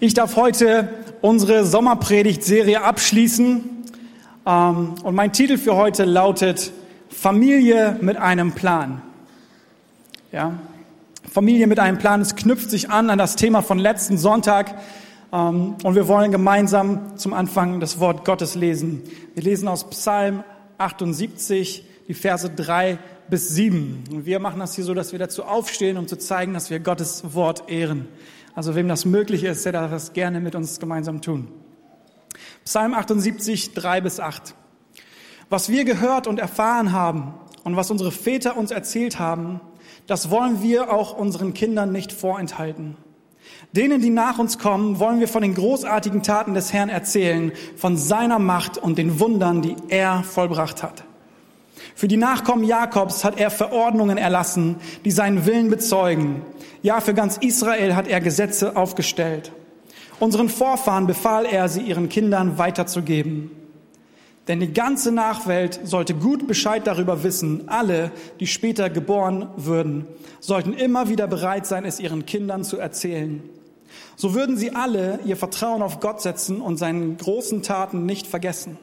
Ich darf heute unsere Sommerpredigt-Serie abschließen ähm, und mein Titel für heute lautet Familie mit einem Plan. Ja, Familie mit einem Plan. Es knüpft sich an an das Thema von letzten Sonntag ähm, und wir wollen gemeinsam zum Anfang das Wort Gottes lesen. Wir lesen aus Psalm 78 die Verse 3 bis 7. Und wir machen das hier so, dass wir dazu aufstehen, um zu zeigen, dass wir Gottes Wort ehren. Also wem das möglich ist, der darf das gerne mit uns gemeinsam tun. Psalm 78, 3 bis 8. Was wir gehört und erfahren haben und was unsere Väter uns erzählt haben, das wollen wir auch unseren Kindern nicht vorenthalten. Denen, die nach uns kommen, wollen wir von den großartigen Taten des Herrn erzählen, von seiner Macht und den Wundern, die er vollbracht hat. Für die Nachkommen Jakobs hat er Verordnungen erlassen, die seinen Willen bezeugen. Ja, für ganz Israel hat er Gesetze aufgestellt. Unseren Vorfahren befahl er, sie ihren Kindern weiterzugeben. Denn die ganze Nachwelt sollte gut Bescheid darüber wissen. Alle, die später geboren würden, sollten immer wieder bereit sein, es ihren Kindern zu erzählen. So würden sie alle ihr Vertrauen auf Gott setzen und seinen großen Taten nicht vergessen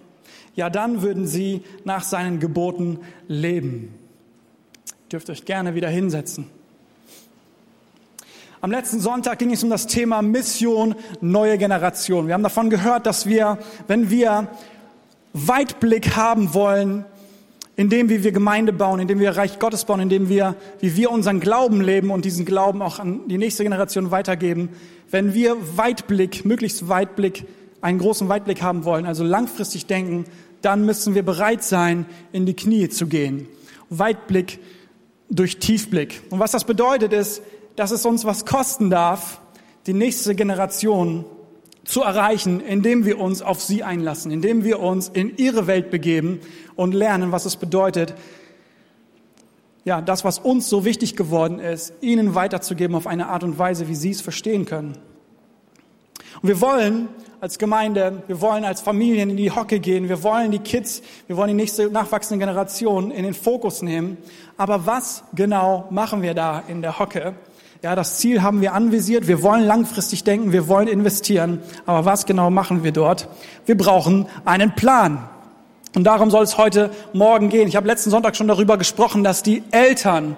ja dann würden sie nach seinen Geboten leben. Dürft euch gerne wieder hinsetzen. Am letzten Sonntag ging es um das Thema Mission neue Generation. Wir haben davon gehört, dass wir, wenn wir Weitblick haben wollen, in dem, wie wir Gemeinde bauen, in dem wir Reich Gottes bauen, in dem wir, wie wir unseren Glauben leben und diesen Glauben auch an die nächste Generation weitergeben, wenn wir Weitblick, möglichst Weitblick, einen großen Weitblick haben wollen, also langfristig denken, dann müssen wir bereit sein, in die Knie zu gehen. Weitblick durch Tiefblick. Und was das bedeutet ist, dass es uns was kosten darf, die nächste Generation zu erreichen, indem wir uns auf sie einlassen, indem wir uns in ihre Welt begeben und lernen, was es bedeutet, ja, das, was uns so wichtig geworden ist, ihnen weiterzugeben auf eine Art und Weise, wie sie es verstehen können. Und wir wollen als Gemeinde, wir wollen als Familien in die Hocke gehen, wir wollen die Kids, wir wollen die nächste nachwachsende Generation in den Fokus nehmen. Aber was genau machen wir da in der Hocke? Ja, das Ziel haben wir anvisiert. Wir wollen langfristig denken, wir wollen investieren. Aber was genau machen wir dort? Wir brauchen einen Plan. Und darum soll es heute Morgen gehen. Ich habe letzten Sonntag schon darüber gesprochen, dass die Eltern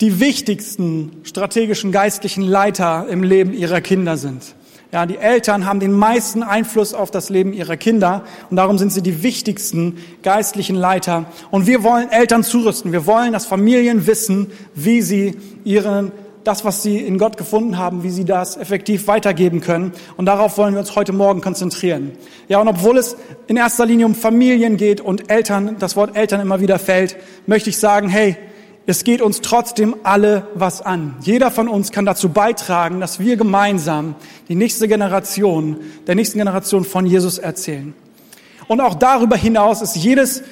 die wichtigsten strategischen geistlichen Leiter im Leben ihrer Kinder sind. Ja, die Eltern haben den meisten Einfluss auf das Leben ihrer Kinder und darum sind sie die wichtigsten geistlichen Leiter. Und wir wollen Eltern zurüsten. Wir wollen, dass Familien wissen, wie sie ihren das, was sie in Gott gefunden haben, wie sie das effektiv weitergeben können. Und darauf wollen wir uns heute Morgen konzentrieren. Ja, und obwohl es in erster Linie um Familien geht und Eltern, das Wort Eltern immer wieder fällt, möchte ich sagen, hey, es geht uns trotzdem alle was an. Jeder von uns kann dazu beitragen, dass wir gemeinsam die nächste Generation, der nächsten Generation von Jesus erzählen. Und auch darüber hinaus ist jedes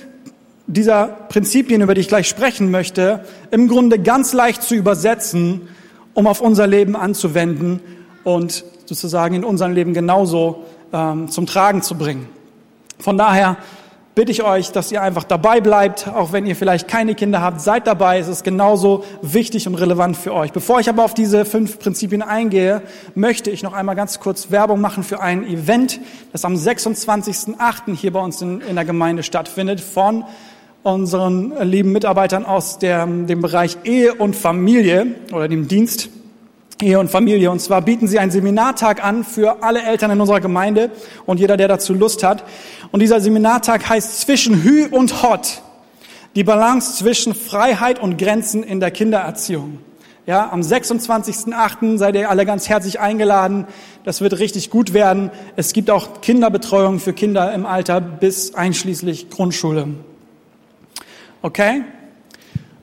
dieser Prinzipien, über die ich gleich sprechen möchte, im Grunde ganz leicht zu übersetzen, um auf unser Leben anzuwenden und sozusagen in unserem Leben genauso ähm, zum Tragen zu bringen. Von daher bitte ich euch, dass ihr einfach dabei bleibt, auch wenn ihr vielleicht keine Kinder habt, seid dabei, es ist genauso wichtig und relevant für euch. Bevor ich aber auf diese fünf Prinzipien eingehe, möchte ich noch einmal ganz kurz Werbung machen für ein Event, das am 26.08. hier bei uns in, in der Gemeinde stattfindet, von unseren lieben Mitarbeitern aus der, dem Bereich Ehe und Familie oder dem Dienst Ehe und Familie. Und zwar bieten sie einen Seminartag an für alle Eltern in unserer Gemeinde und jeder, der dazu Lust hat. Und dieser Seminartag heißt Zwischen Hü und Hot. Die Balance zwischen Freiheit und Grenzen in der Kindererziehung. Ja, am 26.08. seid ihr alle ganz herzlich eingeladen. Das wird richtig gut werden. Es gibt auch Kinderbetreuung für Kinder im Alter bis einschließlich Grundschule. Okay?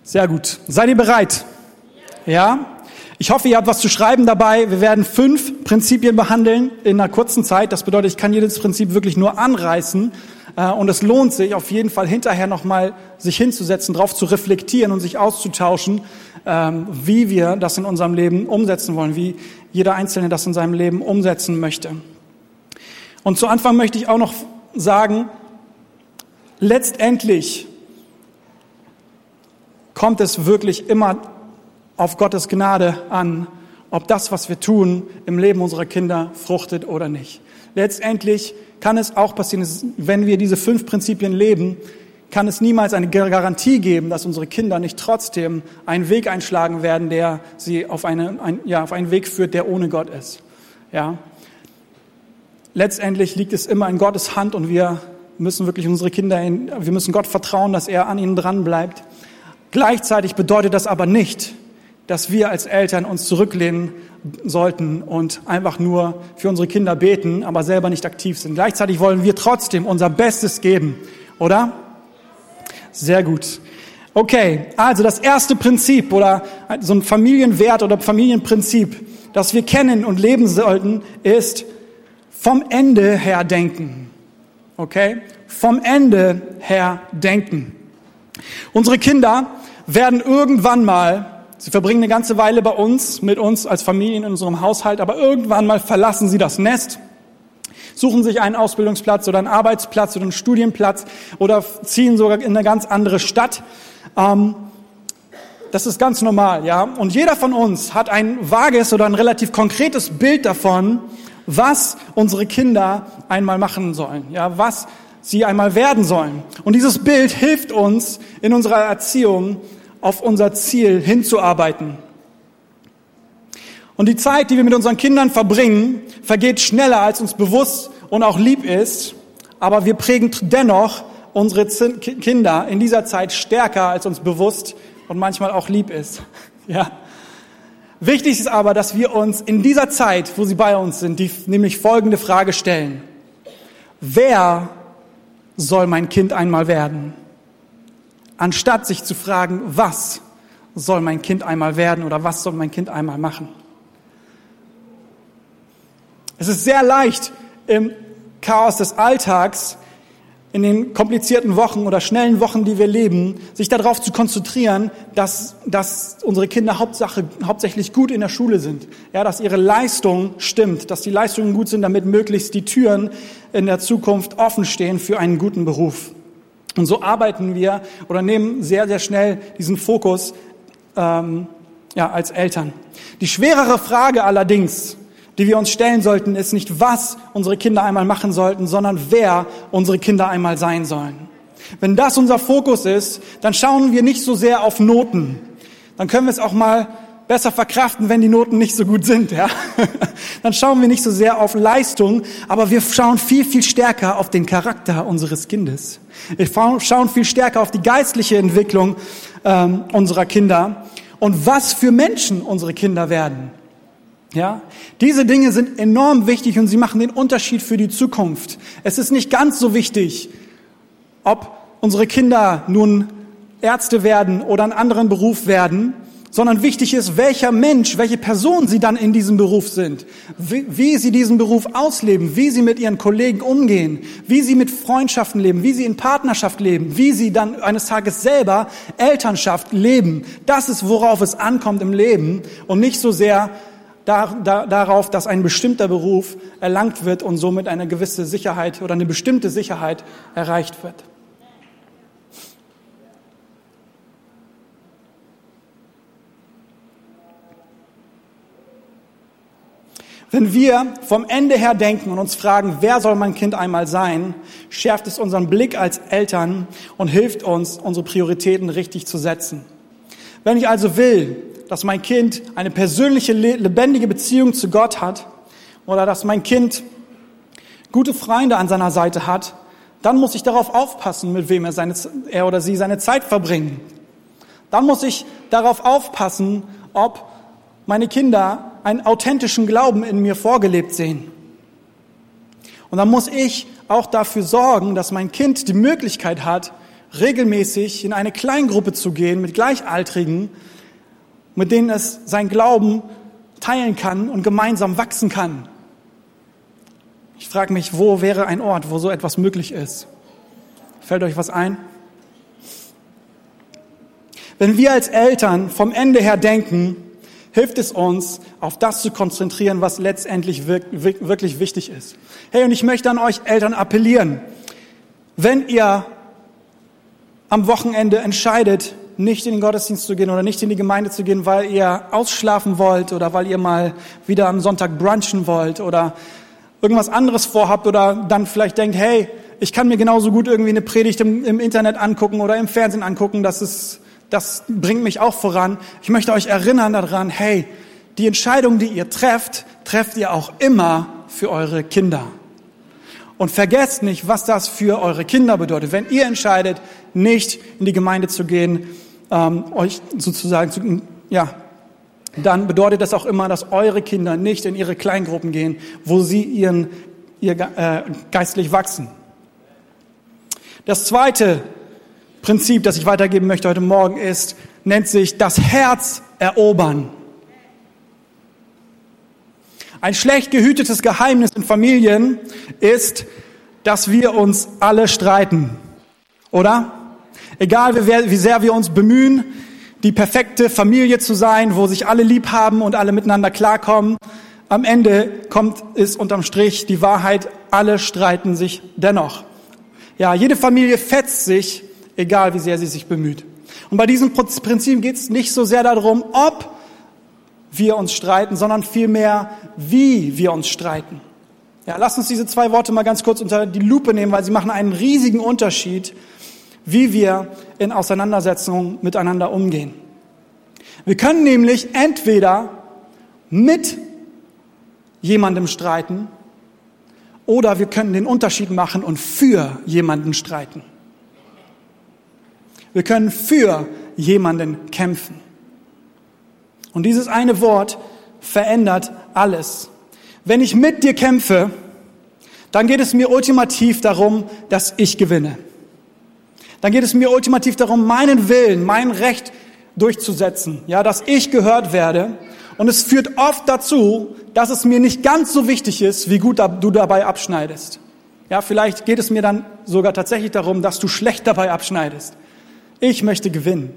Sehr gut. Seid ihr bereit? Ja? Ich hoffe, ihr habt was zu schreiben dabei. Wir werden fünf Prinzipien behandeln in einer kurzen Zeit. Das bedeutet, ich kann jedes Prinzip wirklich nur anreißen. Äh, und es lohnt sich auf jeden Fall hinterher nochmal sich hinzusetzen, darauf zu reflektieren und sich auszutauschen, ähm, wie wir das in unserem Leben umsetzen wollen, wie jeder Einzelne das in seinem Leben umsetzen möchte. Und zu Anfang möchte ich auch noch sagen, letztendlich kommt es wirklich immer auf Gottes Gnade an ob das, was wir tun, im Leben unserer Kinder fruchtet oder nicht. Letztendlich kann es auch passieren, wenn wir diese fünf Prinzipien leben, kann es niemals eine Garantie geben, dass unsere Kinder nicht trotzdem einen Weg einschlagen werden, der sie auf, eine, ein, ja, auf einen Weg führt, der ohne Gott ist. Ja. Letztendlich liegt es immer in Gottes Hand und wir müssen wirklich unsere Kinder, in, wir müssen Gott vertrauen, dass er an ihnen dran bleibt. Gleichzeitig bedeutet das aber nicht, dass wir als Eltern uns zurücklehnen sollten und einfach nur für unsere Kinder beten, aber selber nicht aktiv sind. Gleichzeitig wollen wir trotzdem unser Bestes geben, oder? Sehr gut. Okay, also das erste Prinzip oder so ein Familienwert oder Familienprinzip, das wir kennen und leben sollten, ist vom Ende her denken. Okay? Vom Ende her denken. Unsere Kinder werden irgendwann mal, sie verbringen eine ganze Weile bei uns, mit uns als Familien in unserem Haushalt, aber irgendwann mal verlassen sie das Nest, suchen sich einen Ausbildungsplatz oder einen Arbeitsplatz oder einen Studienplatz oder ziehen sogar in eine ganz andere Stadt. Ähm, das ist ganz normal, ja. Und jeder von uns hat ein vages oder ein relativ konkretes Bild davon, was unsere Kinder einmal machen sollen, ja, was sie einmal werden sollen. Und dieses Bild hilft uns in unserer Erziehung auf unser Ziel hinzuarbeiten. Und die Zeit, die wir mit unseren Kindern verbringen, vergeht schneller, als uns bewusst und auch lieb ist. Aber wir prägen dennoch unsere Kinder in dieser Zeit stärker, als uns bewusst und manchmal auch lieb ist. Ja. Wichtig ist aber, dass wir uns in dieser Zeit, wo sie bei uns sind, die, nämlich folgende Frage stellen. Wer soll mein Kind einmal werden? Anstatt sich zu fragen, was soll mein Kind einmal werden oder was soll mein Kind einmal machen? Es ist sehr leicht, im Chaos des Alltags in den komplizierten Wochen oder schnellen Wochen, die wir leben, sich darauf zu konzentrieren, dass, dass unsere Kinder Hauptsache, hauptsächlich gut in der Schule sind. Ja, dass ihre Leistung stimmt, dass die Leistungen gut sind, damit möglichst die Türen in der Zukunft offen stehen für einen guten Beruf. Und so arbeiten wir oder nehmen sehr, sehr schnell diesen Fokus ähm, ja, als Eltern. Die schwerere Frage allerdings die wir uns stellen sollten, ist nicht, was unsere Kinder einmal machen sollten, sondern wer unsere Kinder einmal sein sollen. Wenn das unser Fokus ist, dann schauen wir nicht so sehr auf Noten. Dann können wir es auch mal besser verkraften, wenn die Noten nicht so gut sind. Ja? Dann schauen wir nicht so sehr auf Leistung, aber wir schauen viel, viel stärker auf den Charakter unseres Kindes. Wir schauen viel stärker auf die geistliche Entwicklung ähm, unserer Kinder und was für Menschen unsere Kinder werden. Ja, diese Dinge sind enorm wichtig und sie machen den Unterschied für die Zukunft. Es ist nicht ganz so wichtig, ob unsere Kinder nun Ärzte werden oder einen anderen Beruf werden, sondern wichtig ist, welcher Mensch, welche Person sie dann in diesem Beruf sind, wie, wie, sie diesen Beruf ausleben, wie sie mit ihren Kollegen umgehen, wie sie mit Freundschaften leben, wie sie in Partnerschaft leben, wie sie dann eines Tages selber Elternschaft leben. Das ist, worauf es ankommt im Leben und nicht so sehr, darauf, dass ein bestimmter Beruf erlangt wird und somit eine gewisse Sicherheit oder eine bestimmte Sicherheit erreicht wird. Wenn wir vom Ende her denken und uns fragen, wer soll mein Kind einmal sein, schärft es unseren Blick als Eltern und hilft uns, unsere Prioritäten richtig zu setzen. Wenn ich also will, dass mein Kind eine persönliche, lebendige Beziehung zu Gott hat oder dass mein Kind gute Freunde an seiner Seite hat, dann muss ich darauf aufpassen, mit wem er, seine, er oder sie seine Zeit verbringen. Dann muss ich darauf aufpassen, ob meine Kinder einen authentischen Glauben in mir vorgelebt sehen. Und dann muss ich auch dafür sorgen, dass mein Kind die Möglichkeit hat, regelmäßig in eine Kleingruppe zu gehen mit Gleichaltrigen, mit denen es sein Glauben teilen kann und gemeinsam wachsen kann. Ich frage mich, wo wäre ein Ort, wo so etwas möglich ist? Fällt euch was ein? Wenn wir als Eltern vom Ende her denken, hilft es uns, auf das zu konzentrieren, was letztendlich wirklich wichtig ist. Hey, und ich möchte an euch Eltern appellieren, wenn ihr am Wochenende entscheidet, nicht in den Gottesdienst zu gehen oder nicht in die Gemeinde zu gehen, weil ihr ausschlafen wollt oder weil ihr mal wieder am Sonntag brunchen wollt oder irgendwas anderes vorhabt oder dann vielleicht denkt, hey, ich kann mir genauso gut irgendwie eine Predigt im, im Internet angucken oder im Fernsehen angucken, das ist, das bringt mich auch voran. Ich möchte euch erinnern daran, hey, die Entscheidung, die ihr trefft, trefft ihr auch immer für eure Kinder. Und vergesst nicht, was das für eure Kinder bedeutet. Wenn ihr entscheidet, nicht in die Gemeinde zu gehen, ähm, euch sozusagen zu, ja, dann bedeutet das auch immer, dass eure Kinder nicht in ihre Kleingruppen gehen, wo sie ihren, ihr äh, geistlich wachsen. Das zweite Prinzip, das ich weitergeben möchte heute Morgen, ist, nennt sich das Herz erobern. Ein schlecht gehütetes Geheimnis in Familien ist, dass wir uns alle streiten. Oder? Egal wie sehr wir uns bemühen, die perfekte Familie zu sein, wo sich alle lieb haben und alle miteinander klarkommen, am Ende kommt es unterm Strich die Wahrheit, alle streiten sich dennoch. Ja, jede Familie fetzt sich, egal wie sehr sie sich bemüht. Und bei diesem Prinzip geht es nicht so sehr darum, ob wir uns streiten, sondern vielmehr, wie wir uns streiten. Ja, lass uns diese zwei Worte mal ganz kurz unter die Lupe nehmen, weil sie machen einen riesigen Unterschied, wie wir in Auseinandersetzungen miteinander umgehen. Wir können nämlich entweder mit jemandem streiten oder wir können den Unterschied machen und für jemanden streiten. Wir können für jemanden kämpfen. Und dieses eine Wort verändert alles. Wenn ich mit dir kämpfe, dann geht es mir ultimativ darum, dass ich gewinne. Dann geht es mir ultimativ darum, meinen Willen, mein Recht durchzusetzen, ja, dass ich gehört werde. Und es führt oft dazu, dass es mir nicht ganz so wichtig ist, wie gut du dabei abschneidest. Ja, vielleicht geht es mir dann sogar tatsächlich darum, dass du schlecht dabei abschneidest. Ich möchte gewinnen.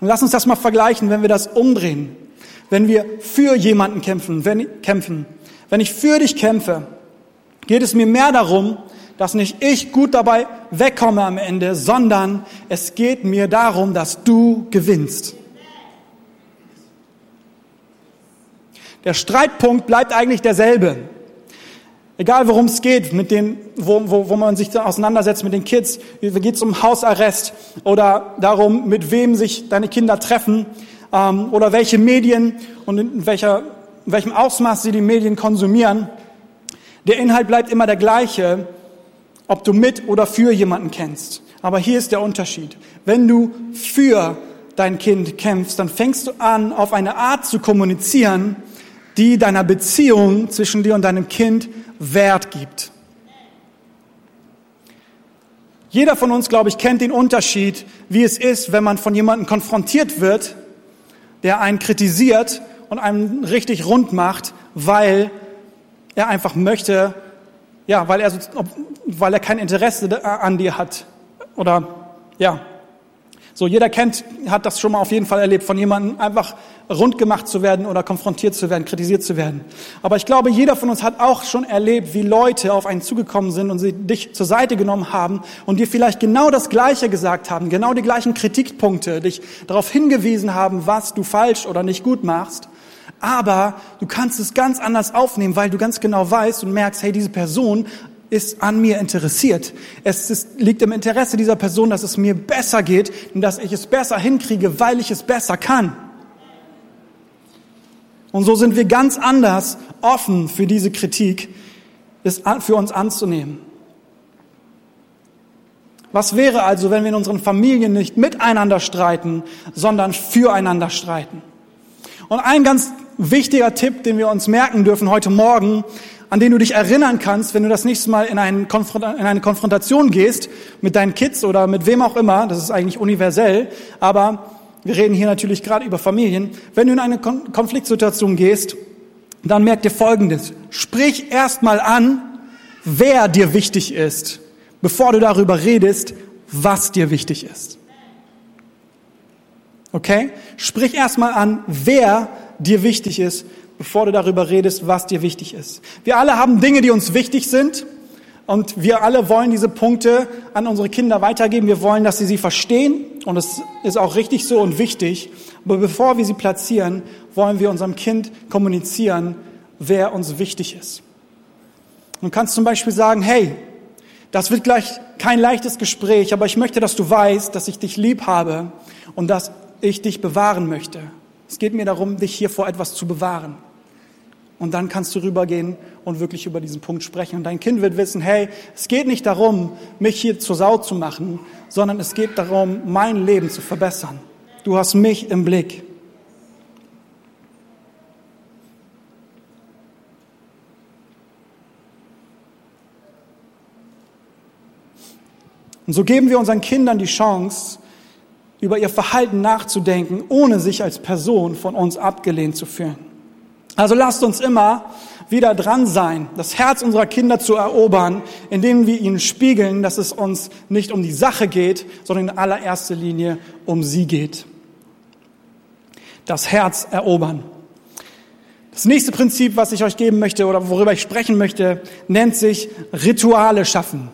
Und lass uns das mal vergleichen, wenn wir das umdrehen. Wenn wir für jemanden kämpfen, wenn, kämpfen. Wenn ich für dich kämpfe, geht es mir mehr darum, dass nicht ich gut dabei wegkomme am Ende, sondern es geht mir darum, dass du gewinnst. Der Streitpunkt bleibt eigentlich derselbe. Egal worum es geht, mit den, wo, wo, wo man sich auseinandersetzt mit den Kids, geht es um Hausarrest oder darum, mit wem sich deine Kinder treffen ähm, oder welche Medien und in, welcher, in welchem Ausmaß sie die Medien konsumieren. Der Inhalt bleibt immer der gleiche, ob du mit oder für jemanden kennst. Aber hier ist der Unterschied. Wenn du für dein Kind kämpfst, dann fängst du an, auf eine Art zu kommunizieren, die deiner Beziehung zwischen dir und deinem Kind Wert gibt. Jeder von uns, glaube ich, kennt den Unterschied, wie es ist, wenn man von jemandem konfrontiert wird, der einen kritisiert und einen richtig rund macht, weil er einfach möchte, ja, weil er, weil er kein Interesse an dir hat. Oder, ja, so, jeder kennt, hat das schon mal auf jeden Fall erlebt, von jemandem einfach rund gemacht zu werden oder konfrontiert zu werden, kritisiert zu werden. Aber ich glaube, jeder von uns hat auch schon erlebt, wie Leute auf einen zugekommen sind und sie dich zur Seite genommen haben und dir vielleicht genau das Gleiche gesagt haben, genau die gleichen Kritikpunkte, dich darauf hingewiesen haben, was du falsch oder nicht gut machst. Aber du kannst es ganz anders aufnehmen, weil du ganz genau weißt und merkst, hey, diese Person ist an mir interessiert. Es ist, liegt im Interesse dieser Person, dass es mir besser geht und dass ich es besser hinkriege, weil ich es besser kann. Und so sind wir ganz anders offen für diese Kritik, es für uns anzunehmen. Was wäre also, wenn wir in unseren Familien nicht miteinander streiten, sondern füreinander streiten? Und ein ganz wichtiger Tipp, den wir uns merken dürfen heute Morgen, an den du dich erinnern kannst, wenn du das nächste Mal in, eine Konfrontation gehst mit deinen Kids oder mit wem auch immer, das ist eigentlich universell, aber wir reden hier natürlich gerade über Familien, wenn du in eine Kon Konfliktsituation gehst, dann merk dir Folgendes. Sprich erstmal an, wer dir wichtig ist, bevor du darüber redest, was dir wichtig ist. Okay? Sprich erstmal an, wer dir wichtig ist, bevor du darüber redest, was dir wichtig ist. Wir alle haben Dinge, die uns wichtig sind. Und wir alle wollen diese Punkte an unsere Kinder weitergeben. Wir wollen, dass sie sie verstehen und es ist auch richtig so und wichtig. Aber bevor wir sie platzieren, wollen wir unserem Kind kommunizieren, wer uns wichtig ist. Du kannst zum Beispiel sagen, hey, das wird gleich kein leichtes Gespräch, aber ich möchte, dass du weißt, dass ich dich lieb habe und dass ich dich bewahren möchte. Es geht mir darum, dich hier vor etwas zu bewahren. Und dann kannst du rübergehen und wirklich über diesen Punkt sprechen. Und dein Kind wird wissen, hey, es geht nicht darum, mich hier zur Sau zu machen, sondern es geht darum, mein Leben zu verbessern. Du hast mich im Blick. Und so geben wir unseren Kindern die Chance, über ihr Verhalten nachzudenken, ohne sich als Person von uns abgelehnt zu fühlen. Also lasst uns immer wieder dran sein, das Herz unserer Kinder zu erobern, indem wir ihnen spiegeln, dass es uns nicht um die Sache geht, sondern in allererster Linie um sie geht. Das Herz erobern. Das nächste Prinzip, was ich euch geben möchte oder worüber ich sprechen möchte, nennt sich Rituale schaffen.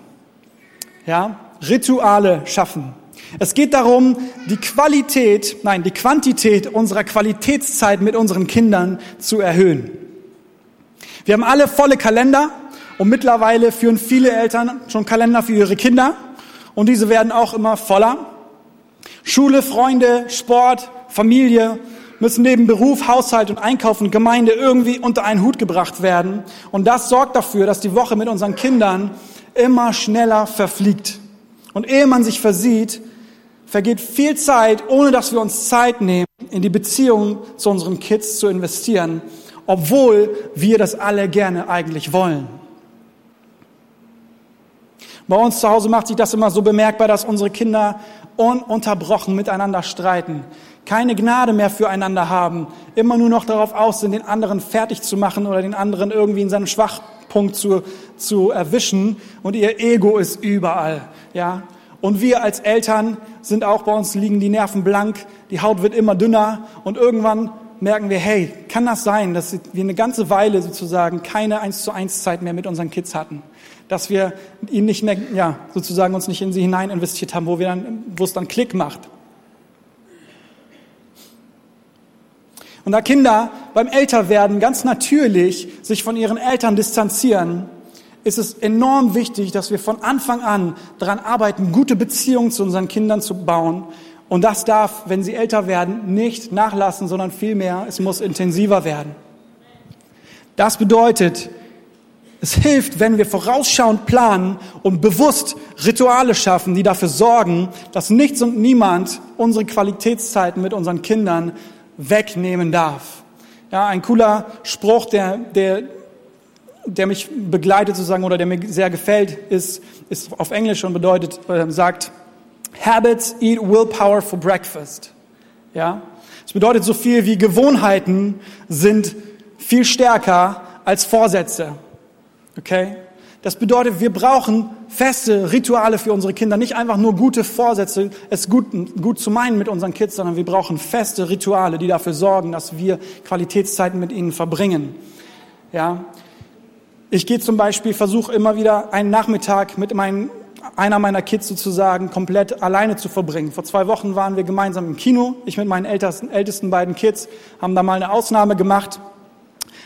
Ja, Rituale schaffen. Es geht darum, die Qualität, nein, die Quantität unserer Qualitätszeit mit unseren Kindern zu erhöhen. Wir haben alle volle Kalender und mittlerweile führen viele Eltern schon Kalender für ihre Kinder und diese werden auch immer voller. Schule, Freunde, Sport, Familie müssen neben Beruf, Haushalt und Einkauf und Gemeinde irgendwie unter einen Hut gebracht werden. Und das sorgt dafür, dass die Woche mit unseren Kindern immer schneller verfliegt. Und ehe man sich versieht, vergeht viel Zeit, ohne dass wir uns Zeit nehmen, in die Beziehung zu unseren Kids zu investieren, obwohl wir das alle gerne eigentlich wollen. Bei uns zu Hause macht sich das immer so bemerkbar, dass unsere Kinder ununterbrochen miteinander streiten, keine Gnade mehr füreinander haben, immer nur noch darauf aus sind, den anderen fertig zu machen oder den anderen irgendwie in seinem Schwachpunkt zu, zu erwischen und ihr Ego ist überall, ja. Und wir als Eltern sind auch bei uns liegen die Nerven blank, die Haut wird immer dünner und irgendwann merken wir, hey, kann das sein, dass wir eine ganze Weile sozusagen keine eins zu eins Zeit mehr mit unseren Kids hatten? Dass wir ihnen nicht mehr, ja, sozusagen uns nicht in sie hinein investiert haben, wo wir dann, wo es dann Klick macht. Und da Kinder beim Älterwerden ganz natürlich sich von ihren Eltern distanzieren, ist es enorm wichtig, dass wir von Anfang an daran arbeiten, gute Beziehungen zu unseren Kindern zu bauen. Und das darf, wenn sie älter werden, nicht nachlassen, sondern vielmehr, es muss intensiver werden. Das bedeutet, es hilft, wenn wir vorausschauend planen und bewusst Rituale schaffen, die dafür sorgen, dass nichts und niemand unsere Qualitätszeiten mit unseren Kindern wegnehmen darf. Ja, ein cooler Spruch, der, der der mich begleitet sozusagen oder der mir sehr gefällt, ist, ist auf Englisch und bedeutet, äh, sagt, Habits eat willpower for breakfast. Ja? Das bedeutet so viel wie Gewohnheiten sind viel stärker als Vorsätze. Okay? Das bedeutet, wir brauchen feste Rituale für unsere Kinder, nicht einfach nur gute Vorsätze, es gut, gut zu meinen mit unseren Kids, sondern wir brauchen feste Rituale, die dafür sorgen, dass wir Qualitätszeiten mit ihnen verbringen. Ja, ich gehe zum Beispiel, versuche immer wieder einen Nachmittag mit meinen, einer meiner Kids sozusagen komplett alleine zu verbringen. Vor zwei Wochen waren wir gemeinsam im Kino. Ich mit meinen ältesten, ältesten beiden Kids haben da mal eine Ausnahme gemacht.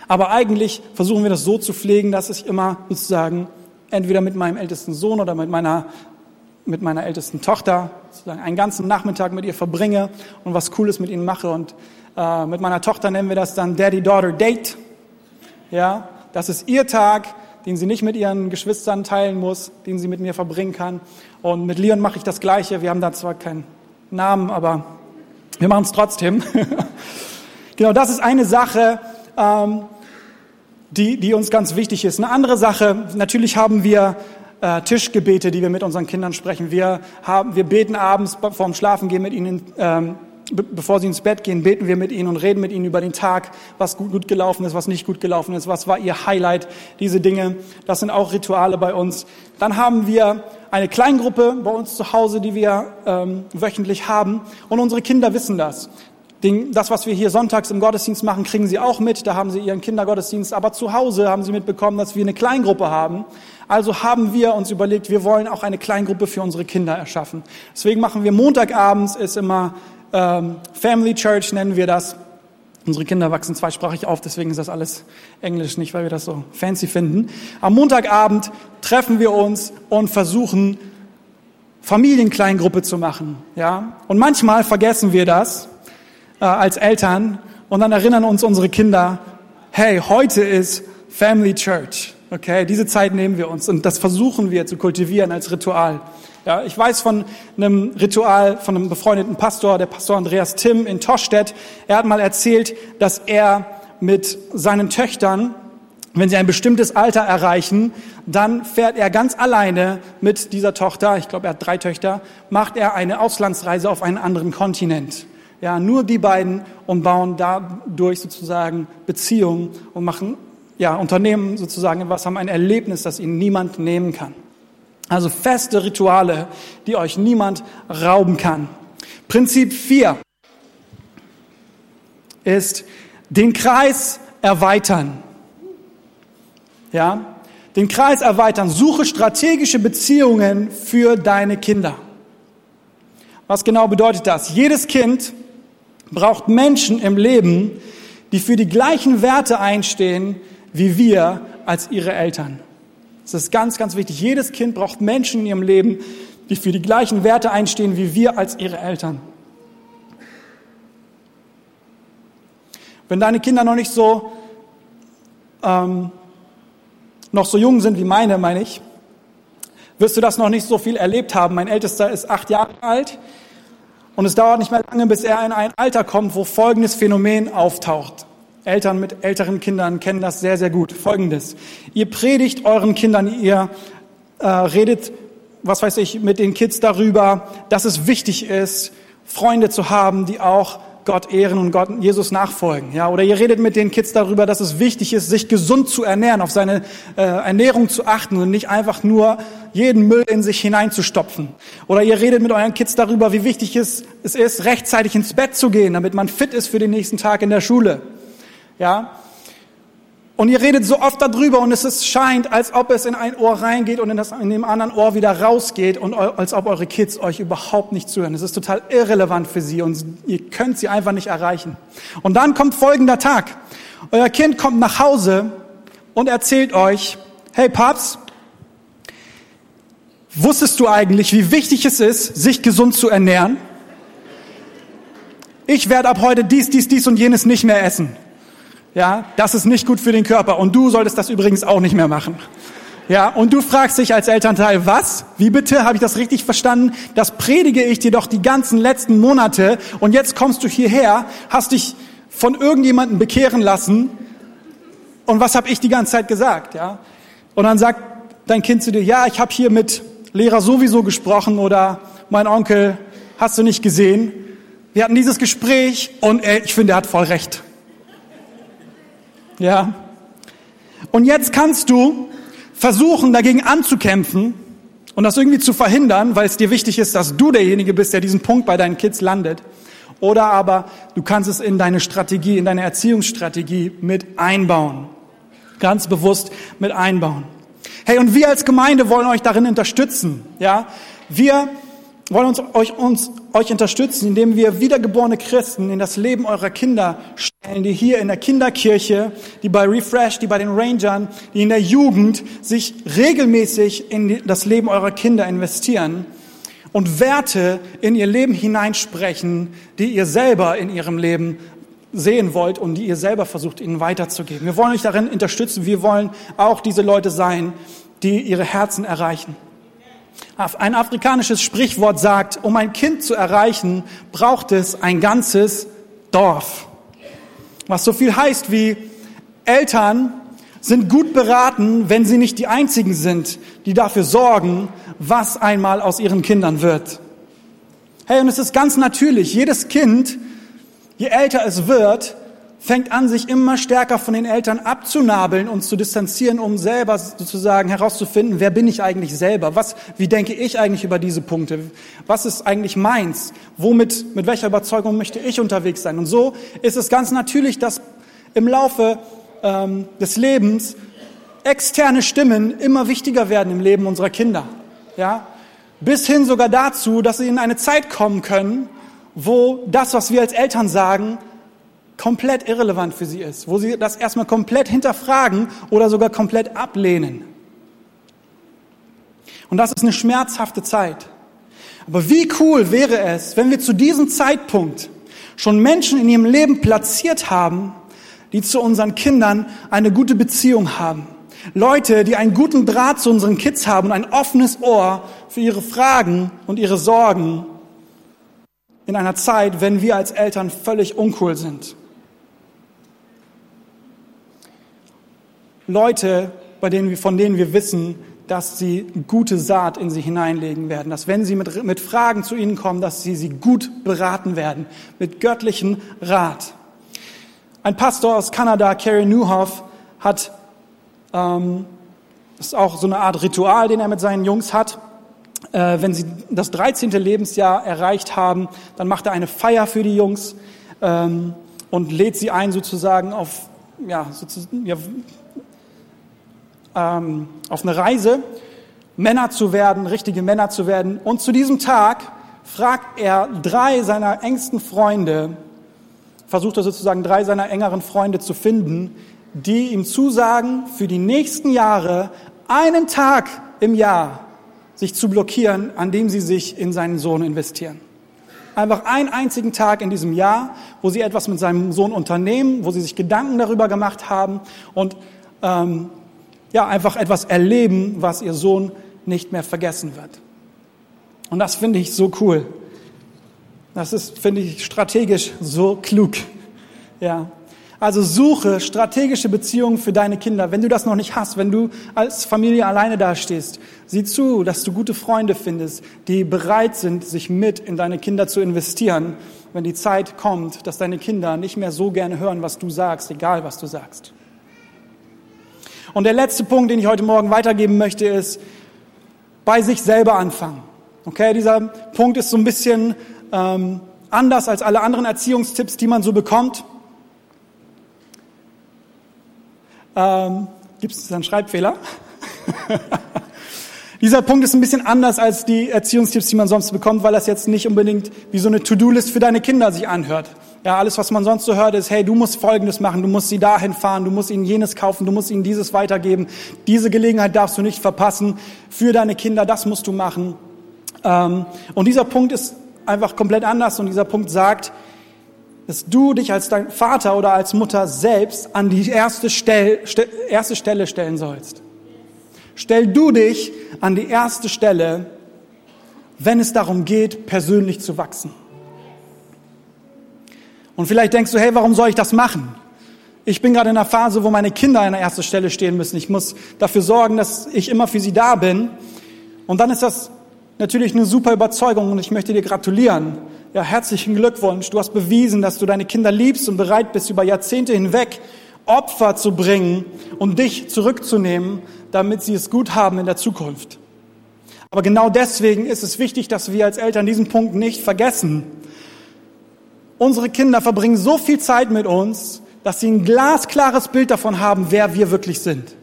Aber eigentlich versuchen wir das so zu pflegen, dass ich immer sozusagen entweder mit meinem ältesten Sohn oder mit meiner mit meiner ältesten Tochter sozusagen einen ganzen Nachmittag mit ihr verbringe und was Cooles mit ihnen mache. Und äh, mit meiner Tochter nennen wir das dann Daddy-Daughter-Date. Ja, das ist ihr Tag, den sie nicht mit ihren Geschwistern teilen muss, den sie mit mir verbringen kann. Und mit Leon mache ich das Gleiche. Wir haben da zwar keinen Namen, aber wir machen es trotzdem. genau, das ist eine Sache, ähm, die, die uns ganz wichtig ist. Eine andere Sache, natürlich haben wir äh, Tischgebete, die wir mit unseren Kindern sprechen. Wir, haben, wir beten abends vorm Schlafengehen mit ihnen ähm, bevor sie ins Bett gehen, beten wir mit ihnen und reden mit ihnen über den Tag, was gut, gut gelaufen ist, was nicht gut gelaufen ist, was war ihr Highlight, diese Dinge. Das sind auch Rituale bei uns. Dann haben wir eine Kleingruppe bei uns zu Hause, die wir ähm, wöchentlich haben. Und unsere Kinder wissen das. Den, das, was wir hier sonntags im Gottesdienst machen, kriegen sie auch mit. Da haben sie ihren Kindergottesdienst. Aber zu Hause haben sie mitbekommen, dass wir eine Kleingruppe haben. Also haben wir uns überlegt, wir wollen auch eine Kleingruppe für unsere Kinder erschaffen. Deswegen machen wir Montagabends ist immer ähm, Family Church nennen wir das. Unsere Kinder wachsen zweisprachig auf, deswegen ist das alles Englisch, nicht weil wir das so fancy finden. Am Montagabend treffen wir uns und versuchen Familienkleingruppe zu machen, ja. Und manchmal vergessen wir das äh, als Eltern und dann erinnern uns unsere Kinder, hey, heute ist Family Church. Okay, diese Zeit nehmen wir uns und das versuchen wir zu kultivieren als Ritual. Ja, ich weiß von einem Ritual von einem befreundeten Pastor, der Pastor Andreas Timm in Toschstedt. Er hat mal erzählt, dass er mit seinen Töchtern, wenn sie ein bestimmtes Alter erreichen, dann fährt er ganz alleine mit dieser Tochter, ich glaube, er hat drei Töchter, macht er eine Auslandsreise auf einen anderen Kontinent. Ja, nur die beiden und bauen dadurch sozusagen Beziehungen und machen ja, Unternehmen sozusagen was haben ein Erlebnis, das ihnen niemand nehmen kann. Also feste Rituale, die euch niemand rauben kann. Prinzip 4 ist den Kreis erweitern. Ja, den Kreis erweitern. Suche strategische Beziehungen für deine Kinder. Was genau bedeutet das? Jedes Kind braucht Menschen im Leben, die für die gleichen Werte einstehen wie wir als ihre Eltern. Das ist ganz, ganz wichtig. Jedes Kind braucht Menschen in ihrem Leben, die für die gleichen Werte einstehen wie wir als ihre Eltern. Wenn deine Kinder noch nicht so ähm, noch so jung sind wie meine, meine ich, wirst du das noch nicht so viel erlebt haben. Mein Ältester ist acht Jahre alt und es dauert nicht mehr lange, bis er in ein Alter kommt, wo folgendes Phänomen auftaucht. Eltern mit älteren Kindern kennen das sehr, sehr gut. Folgendes. Ihr predigt euren Kindern, ihr äh, redet, was weiß ich, mit den Kids darüber, dass es wichtig ist, Freunde zu haben, die auch Gott ehren und Gott Jesus nachfolgen. Ja, oder ihr redet mit den Kids darüber, dass es wichtig ist, sich gesund zu ernähren, auf seine äh, Ernährung zu achten und nicht einfach nur jeden Müll in sich hineinzustopfen. Oder ihr redet mit euren Kids darüber, wie wichtig es, es ist, rechtzeitig ins Bett zu gehen, damit man fit ist für den nächsten Tag in der Schule. Ja, und ihr redet so oft darüber und es ist, scheint, als ob es in ein Ohr reingeht und in, das, in dem anderen Ohr wieder rausgeht und als ob eure Kids euch überhaupt nicht zuhören. Es ist total irrelevant für sie und ihr könnt sie einfach nicht erreichen. Und dann kommt folgender Tag. Euer Kind kommt nach Hause und erzählt euch, hey Paps, wusstest du eigentlich, wie wichtig es ist, sich gesund zu ernähren? Ich werde ab heute dies, dies, dies und jenes nicht mehr essen. Ja, das ist nicht gut für den Körper. Und du solltest das übrigens auch nicht mehr machen. Ja, und du fragst dich als Elternteil, was? Wie bitte? Habe ich das richtig verstanden? Das predige ich dir doch die ganzen letzten Monate und jetzt kommst du hierher, hast dich von irgendjemandem bekehren lassen und was habe ich die ganze Zeit gesagt? Ja, und dann sagt dein Kind zu dir, ja, ich habe hier mit Lehrer sowieso gesprochen oder mein Onkel, hast du nicht gesehen? Wir hatten dieses Gespräch und ey, ich finde, er hat voll recht. Ja. Und jetzt kannst du versuchen, dagegen anzukämpfen und das irgendwie zu verhindern, weil es dir wichtig ist, dass du derjenige bist, der diesen Punkt bei deinen Kids landet. Oder aber du kannst es in deine Strategie, in deine Erziehungsstrategie mit einbauen. Ganz bewusst mit einbauen. Hey, und wir als Gemeinde wollen euch darin unterstützen. Ja, wir wollen uns, euch, uns, euch unterstützen, indem wir wiedergeborene Christen in das Leben eurer Kinder stellen, die hier in der Kinderkirche, die bei Refresh, die bei den Rangern, die in der Jugend sich regelmäßig in das Leben eurer Kinder investieren und Werte in ihr Leben hineinsprechen, die ihr selber in ihrem Leben sehen wollt und die ihr selber versucht, ihnen weiterzugeben. Wir wollen euch darin unterstützen. Wir wollen auch diese Leute sein, die ihre Herzen erreichen. Ein afrikanisches Sprichwort sagt, um ein Kind zu erreichen, braucht es ein ganzes Dorf. Was so viel heißt wie Eltern sind gut beraten, wenn sie nicht die einzigen sind, die dafür sorgen, was einmal aus ihren Kindern wird. Hey, und es ist ganz natürlich, jedes Kind, je älter es wird, fängt an, sich immer stärker von den Eltern abzunabeln und zu distanzieren, um selber sozusagen herauszufinden, wer bin ich eigentlich selber? Was, wie denke ich eigentlich über diese Punkte? Was ist eigentlich meins? Womit, mit welcher Überzeugung möchte ich unterwegs sein? Und so ist es ganz natürlich, dass im Laufe ähm, des Lebens externe Stimmen immer wichtiger werden im Leben unserer Kinder. Ja? Bis hin sogar dazu, dass sie in eine Zeit kommen können, wo das, was wir als Eltern sagen, komplett irrelevant für sie ist, wo sie das erstmal komplett hinterfragen oder sogar komplett ablehnen. Und das ist eine schmerzhafte Zeit. Aber wie cool wäre es, wenn wir zu diesem Zeitpunkt schon Menschen in ihrem Leben platziert haben, die zu unseren Kindern eine gute Beziehung haben. Leute, die einen guten Draht zu unseren Kids haben und ein offenes Ohr für ihre Fragen und ihre Sorgen in einer Zeit, wenn wir als Eltern völlig uncool sind. Leute, bei denen wir, von denen wir wissen, dass sie gute Saat in sie hineinlegen werden, dass wenn sie mit, mit Fragen zu ihnen kommen, dass sie sie gut beraten werden, mit göttlichen Rat. Ein Pastor aus Kanada, Kerry Newhoff, hat, ähm, ist auch so eine Art Ritual, den er mit seinen Jungs hat. Äh, wenn sie das 13. Lebensjahr erreicht haben, dann macht er eine Feier für die Jungs ähm, und lädt sie ein sozusagen auf, ja, sozusagen, ja, ähm, auf eine Reise, Männer zu werden, richtige Männer zu werden. Und zu diesem Tag fragt er drei seiner engsten Freunde, versucht er sozusagen drei seiner engeren Freunde zu finden, die ihm zusagen, für die nächsten Jahre einen Tag im Jahr sich zu blockieren, an dem sie sich in seinen Sohn investieren. Einfach einen einzigen Tag in diesem Jahr, wo sie etwas mit seinem Sohn unternehmen, wo sie sich Gedanken darüber gemacht haben und ähm, ja, einfach etwas erleben, was ihr Sohn nicht mehr vergessen wird. Und das finde ich so cool. Das ist, finde ich, strategisch so klug. Ja. Also suche strategische Beziehungen für deine Kinder. Wenn du das noch nicht hast, wenn du als Familie alleine dastehst, sieh zu, dass du gute Freunde findest, die bereit sind, sich mit in deine Kinder zu investieren, wenn die Zeit kommt, dass deine Kinder nicht mehr so gerne hören, was du sagst, egal was du sagst. Und der letzte Punkt, den ich heute Morgen weitergeben möchte, ist bei sich selber anfangen. Okay, dieser Punkt ist so ein bisschen ähm, anders als alle anderen Erziehungstipps, die man so bekommt. Ähm, Gibt es einen Schreibfehler? Dieser Punkt ist ein bisschen anders als die Erziehungstipps, die man sonst bekommt, weil das jetzt nicht unbedingt wie so eine To-Do-List für deine Kinder sich anhört. Ja, alles, was man sonst so hört, ist, hey, du musst Folgendes machen, du musst sie dahin fahren, du musst ihnen jenes kaufen, du musst ihnen dieses weitergeben. Diese Gelegenheit darfst du nicht verpassen für deine Kinder, das musst du machen. Ähm, und dieser Punkt ist einfach komplett anders und dieser Punkt sagt, dass du dich als dein Vater oder als Mutter selbst an die erste, Stell, erste Stelle stellen sollst. Stell du dich an die erste Stelle, wenn es darum geht, persönlich zu wachsen. Und vielleicht denkst du, hey, warum soll ich das machen? Ich bin gerade in einer Phase, wo meine Kinder an der ersten Stelle stehen müssen. Ich muss dafür sorgen, dass ich immer für sie da bin. Und dann ist das natürlich eine super Überzeugung und ich möchte dir gratulieren. Ja, herzlichen Glückwunsch. Du hast bewiesen, dass du deine Kinder liebst und bereit bist, über Jahrzehnte hinweg Opfer zu bringen und dich zurückzunehmen, damit sie es gut haben in der Zukunft. Aber genau deswegen ist es wichtig, dass wir als Eltern diesen Punkt nicht vergessen. Unsere Kinder verbringen so viel Zeit mit uns, dass sie ein glasklares Bild davon haben, wer wir wirklich sind.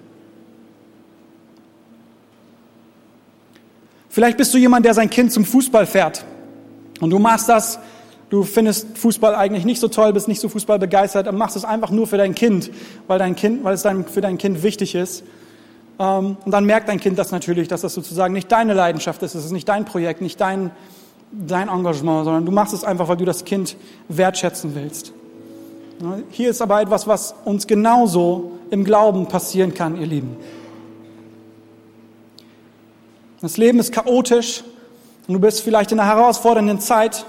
Vielleicht bist du jemand, der sein Kind zum Fußball fährt und du machst das, du findest Fußball eigentlich nicht so toll, bist nicht so Fußball begeistert und machst es einfach nur für dein Kind, weil dein Kind, weil es dein, für dein Kind wichtig ist. Ähm, und dann merkt dein Kind das natürlich, dass das sozusagen nicht deine Leidenschaft ist, es ist nicht dein Projekt, nicht dein, dein Engagement, sondern du machst es einfach, weil du das Kind wertschätzen willst. Hier ist aber etwas, was uns genauso im Glauben passieren kann, ihr Lieben. Das Leben ist chaotisch und du bist vielleicht in einer herausfordernden Zeit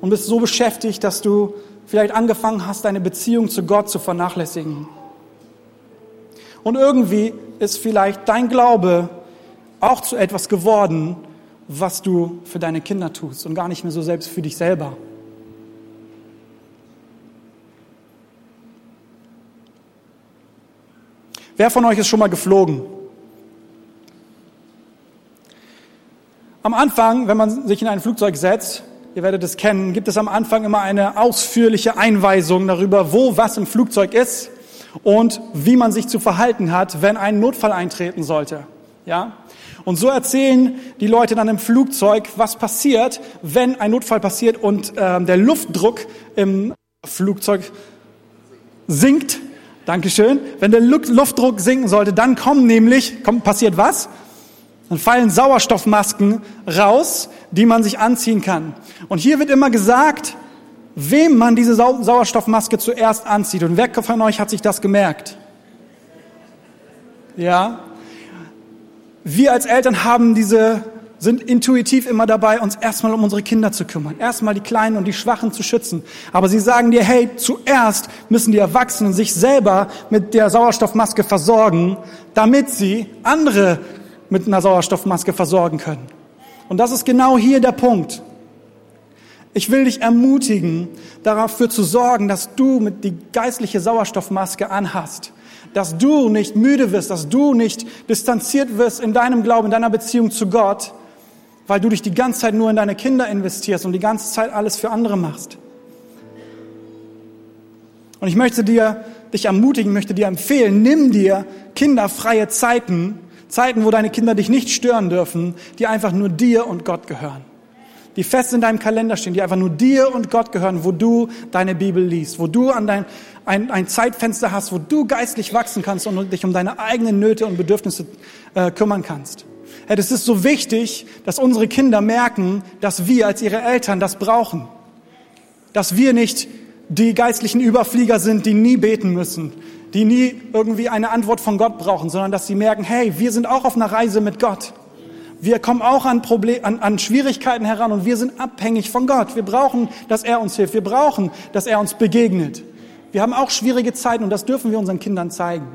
und bist so beschäftigt, dass du vielleicht angefangen hast, deine Beziehung zu Gott zu vernachlässigen. Und irgendwie ist vielleicht dein Glaube auch zu etwas geworden, was du für deine Kinder tust und gar nicht mehr so selbst für dich selber. Wer von euch ist schon mal geflogen? Am Anfang, wenn man sich in ein Flugzeug setzt, ihr werdet es kennen, gibt es am Anfang immer eine ausführliche Einweisung darüber, wo was im Flugzeug ist und wie man sich zu verhalten hat, wenn ein Notfall eintreten sollte. Ja? Und so erzählen die Leute dann im Flugzeug, was passiert, wenn ein Notfall passiert und äh, der Luftdruck im Flugzeug sinkt. Dankeschön. Wenn der Luftdruck sinken sollte, dann kommen nämlich, kommt, passiert was? Dann fallen Sauerstoffmasken raus, die man sich anziehen kann. Und hier wird immer gesagt, wem man diese Sau Sauerstoffmaske zuerst anzieht. Und wer von euch hat sich das gemerkt? Ja. Wir als Eltern haben diese, sind intuitiv immer dabei, uns erstmal um unsere Kinder zu kümmern. Erstmal die Kleinen und die Schwachen zu schützen. Aber sie sagen dir, hey, zuerst müssen die Erwachsenen sich selber mit der Sauerstoffmaske versorgen, damit sie andere mit einer Sauerstoffmaske versorgen können. Und das ist genau hier der Punkt. Ich will dich ermutigen, dafür zu sorgen, dass du mit die geistliche Sauerstoffmaske anhast. Dass du nicht müde wirst, dass du nicht distanziert wirst in deinem Glauben, in deiner Beziehung zu Gott, weil du dich die ganze Zeit nur in deine Kinder investierst und die ganze Zeit alles für andere machst. Und ich möchte dir, dich ermutigen, möchte dir empfehlen, nimm dir kinderfreie Zeiten, Zeiten, wo deine Kinder dich nicht stören dürfen, die einfach nur dir und Gott gehören. Die fest in deinem Kalender stehen, die einfach nur dir und Gott gehören, wo du deine Bibel liest, wo du an dein, ein, ein Zeitfenster hast, wo du geistlich wachsen kannst und dich um deine eigenen Nöte und Bedürfnisse äh, kümmern kannst. Hey, das ist so wichtig, dass unsere Kinder merken, dass wir als ihre Eltern das brauchen. Dass wir nicht die geistlichen Überflieger sind, die nie beten müssen, die nie irgendwie eine Antwort von Gott brauchen, sondern dass sie merken, hey, wir sind auch auf einer Reise mit Gott. Wir kommen auch an, Problem, an, an Schwierigkeiten heran und wir sind abhängig von Gott. Wir brauchen, dass er uns hilft. Wir brauchen, dass er uns begegnet. Wir haben auch schwierige Zeiten und das dürfen wir unseren Kindern zeigen.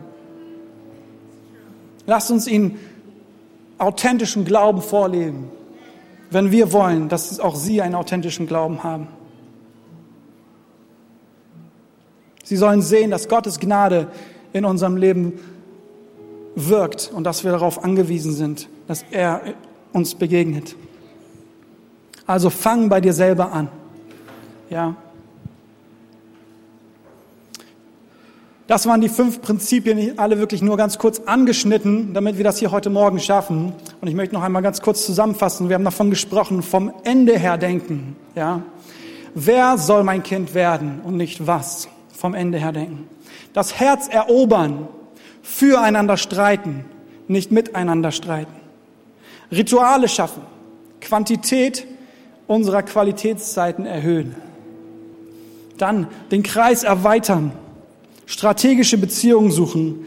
Lasst uns ihnen authentischen Glauben vorleben, wenn wir wollen, dass auch sie einen authentischen Glauben haben. Sie sollen sehen, dass Gottes Gnade in unserem Leben wirkt und dass wir darauf angewiesen sind, dass er uns begegnet. Also fang bei dir selber an. Ja. Das waren die fünf Prinzipien, alle wirklich nur ganz kurz angeschnitten, damit wir das hier heute Morgen schaffen. Und ich möchte noch einmal ganz kurz zusammenfassen. Wir haben davon gesprochen, vom Ende her denken. Ja. Wer soll mein Kind werden und nicht was? vom Ende her denken. Das Herz erobern, füreinander streiten, nicht miteinander streiten. Rituale schaffen, Quantität unserer Qualitätszeiten erhöhen. Dann den Kreis erweitern, strategische Beziehungen suchen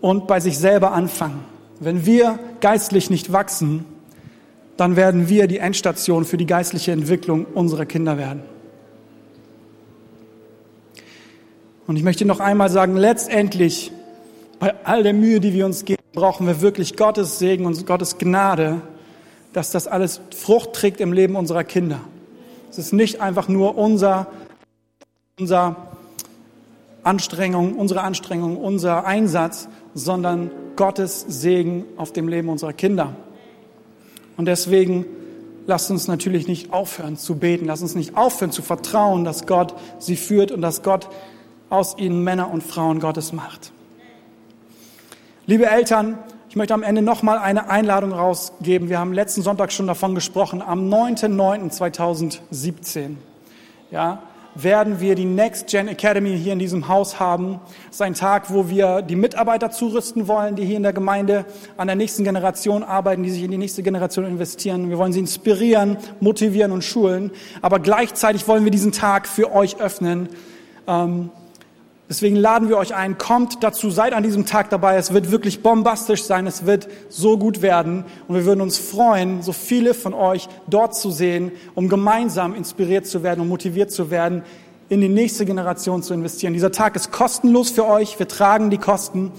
und bei sich selber anfangen. Wenn wir geistlich nicht wachsen, dann werden wir die Endstation für die geistliche Entwicklung unserer Kinder werden. Und ich möchte noch einmal sagen, letztendlich, bei all der Mühe, die wir uns geben, brauchen wir wirklich Gottes Segen und Gottes Gnade, dass das alles Frucht trägt im Leben unserer Kinder. Es ist nicht einfach nur unser, unser Anstrengung, unsere Anstrengung, unser Einsatz, sondern Gottes Segen auf dem Leben unserer Kinder. Und deswegen lasst uns natürlich nicht aufhören zu beten, lasst uns nicht aufhören zu vertrauen, dass Gott sie führt und dass Gott aus ihnen Männer und Frauen Gottes macht. Liebe Eltern, ich möchte am Ende nochmal eine Einladung rausgeben. Wir haben letzten Sonntag schon davon gesprochen. Am 9.9.2017 ja, werden wir die Next Gen Academy hier in diesem Haus haben. Es ist ein Tag, wo wir die Mitarbeiter zurüsten wollen, die hier in der Gemeinde an der nächsten Generation arbeiten, die sich in die nächste Generation investieren. Wir wollen sie inspirieren, motivieren und schulen. Aber gleichzeitig wollen wir diesen Tag für euch öffnen. Ähm, Deswegen laden wir euch ein, kommt dazu, seid an diesem Tag dabei. Es wird wirklich bombastisch sein, es wird so gut werden. Und wir würden uns freuen, so viele von euch dort zu sehen, um gemeinsam inspiriert zu werden und motiviert zu werden, in die nächste Generation zu investieren. Dieser Tag ist kostenlos für euch, wir tragen die Kosten.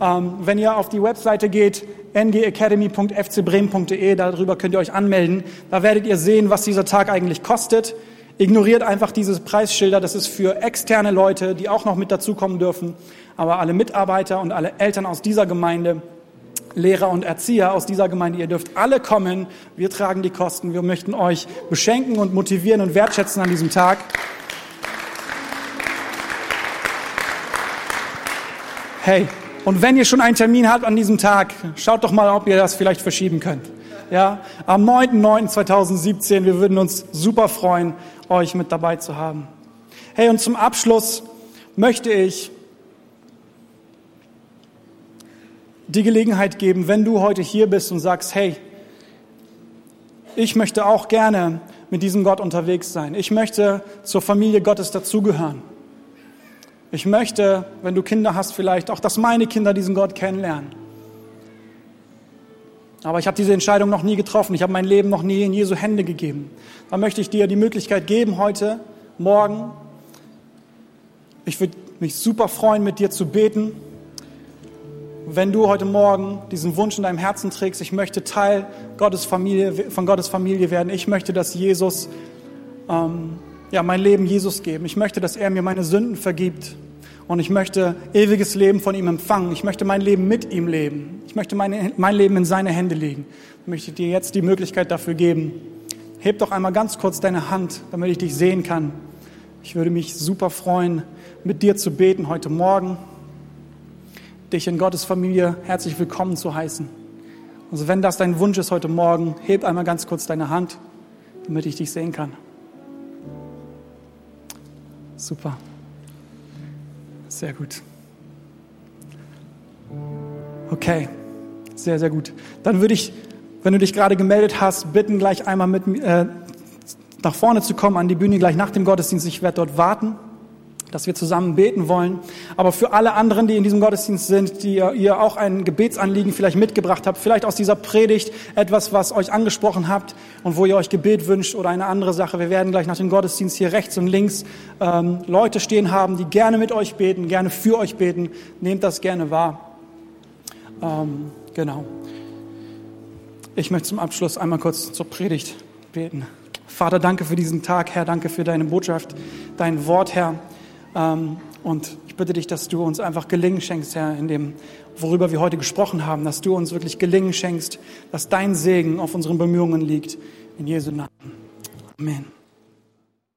Ähm, wenn ihr auf die Webseite geht, ngacademy.fcbremen.de, darüber könnt ihr euch anmelden. Da werdet ihr sehen, was dieser Tag eigentlich kostet. Ignoriert einfach diese Preisschilder. Das ist für externe Leute, die auch noch mit dazukommen dürfen. Aber alle Mitarbeiter und alle Eltern aus dieser Gemeinde, Lehrer und Erzieher aus dieser Gemeinde, ihr dürft alle kommen. Wir tragen die Kosten. Wir möchten euch beschenken und motivieren und wertschätzen an diesem Tag. Hey, und wenn ihr schon einen Termin habt an diesem Tag, schaut doch mal, ob ihr das vielleicht verschieben könnt. Ja, am 9.9.2017, wir würden uns super freuen, euch mit dabei zu haben. Hey, und zum Abschluss möchte ich die Gelegenheit geben, wenn du heute hier bist und sagst, hey, ich möchte auch gerne mit diesem Gott unterwegs sein. Ich möchte zur Familie Gottes dazugehören. Ich möchte, wenn du Kinder hast, vielleicht auch, dass meine Kinder diesen Gott kennenlernen. Aber ich habe diese Entscheidung noch nie getroffen. Ich habe mein Leben noch nie in Jesu Hände gegeben. Da möchte ich dir die Möglichkeit geben, heute, morgen. Ich würde mich super freuen, mit dir zu beten. Wenn du heute Morgen diesen Wunsch in deinem Herzen trägst, ich möchte Teil Gottes Familie, von Gottes Familie werden. Ich möchte, dass Jesus ähm, ja, mein Leben Jesus geben. Ich möchte, dass er mir meine Sünden vergibt. Und ich möchte ewiges Leben von ihm empfangen. Ich möchte mein Leben mit ihm leben. Ich möchte meine, mein Leben in seine Hände legen. Ich möchte dir jetzt die Möglichkeit dafür geben. Heb doch einmal ganz kurz deine Hand, damit ich dich sehen kann. Ich würde mich super freuen, mit dir zu beten heute Morgen, dich in Gottes Familie herzlich willkommen zu heißen. Also wenn das dein Wunsch ist heute Morgen, heb einmal ganz kurz deine Hand, damit ich dich sehen kann. Super. Sehr gut. Okay, sehr, sehr gut. Dann würde ich, wenn du dich gerade gemeldet hast, bitten, gleich einmal mit äh, nach vorne zu kommen, an die Bühne gleich nach dem Gottesdienst. Ich werde dort warten dass wir zusammen beten wollen. Aber für alle anderen, die in diesem Gottesdienst sind, die ihr auch ein Gebetsanliegen vielleicht mitgebracht habt, vielleicht aus dieser Predigt etwas, was euch angesprochen habt und wo ihr euch Gebet wünscht oder eine andere Sache. Wir werden gleich nach dem Gottesdienst hier rechts und links ähm, Leute stehen haben, die gerne mit euch beten, gerne für euch beten. Nehmt das gerne wahr. Ähm, genau. Ich möchte zum Abschluss einmal kurz zur Predigt beten. Vater, danke für diesen Tag, Herr, danke für deine Botschaft, dein Wort, Herr. Ähm, und ich bitte dich, dass du uns einfach Gelingen schenkst, Herr, in dem, worüber wir heute gesprochen haben, dass du uns wirklich Gelingen schenkst, dass dein Segen auf unseren Bemühungen liegt. In Jesu Namen. Amen.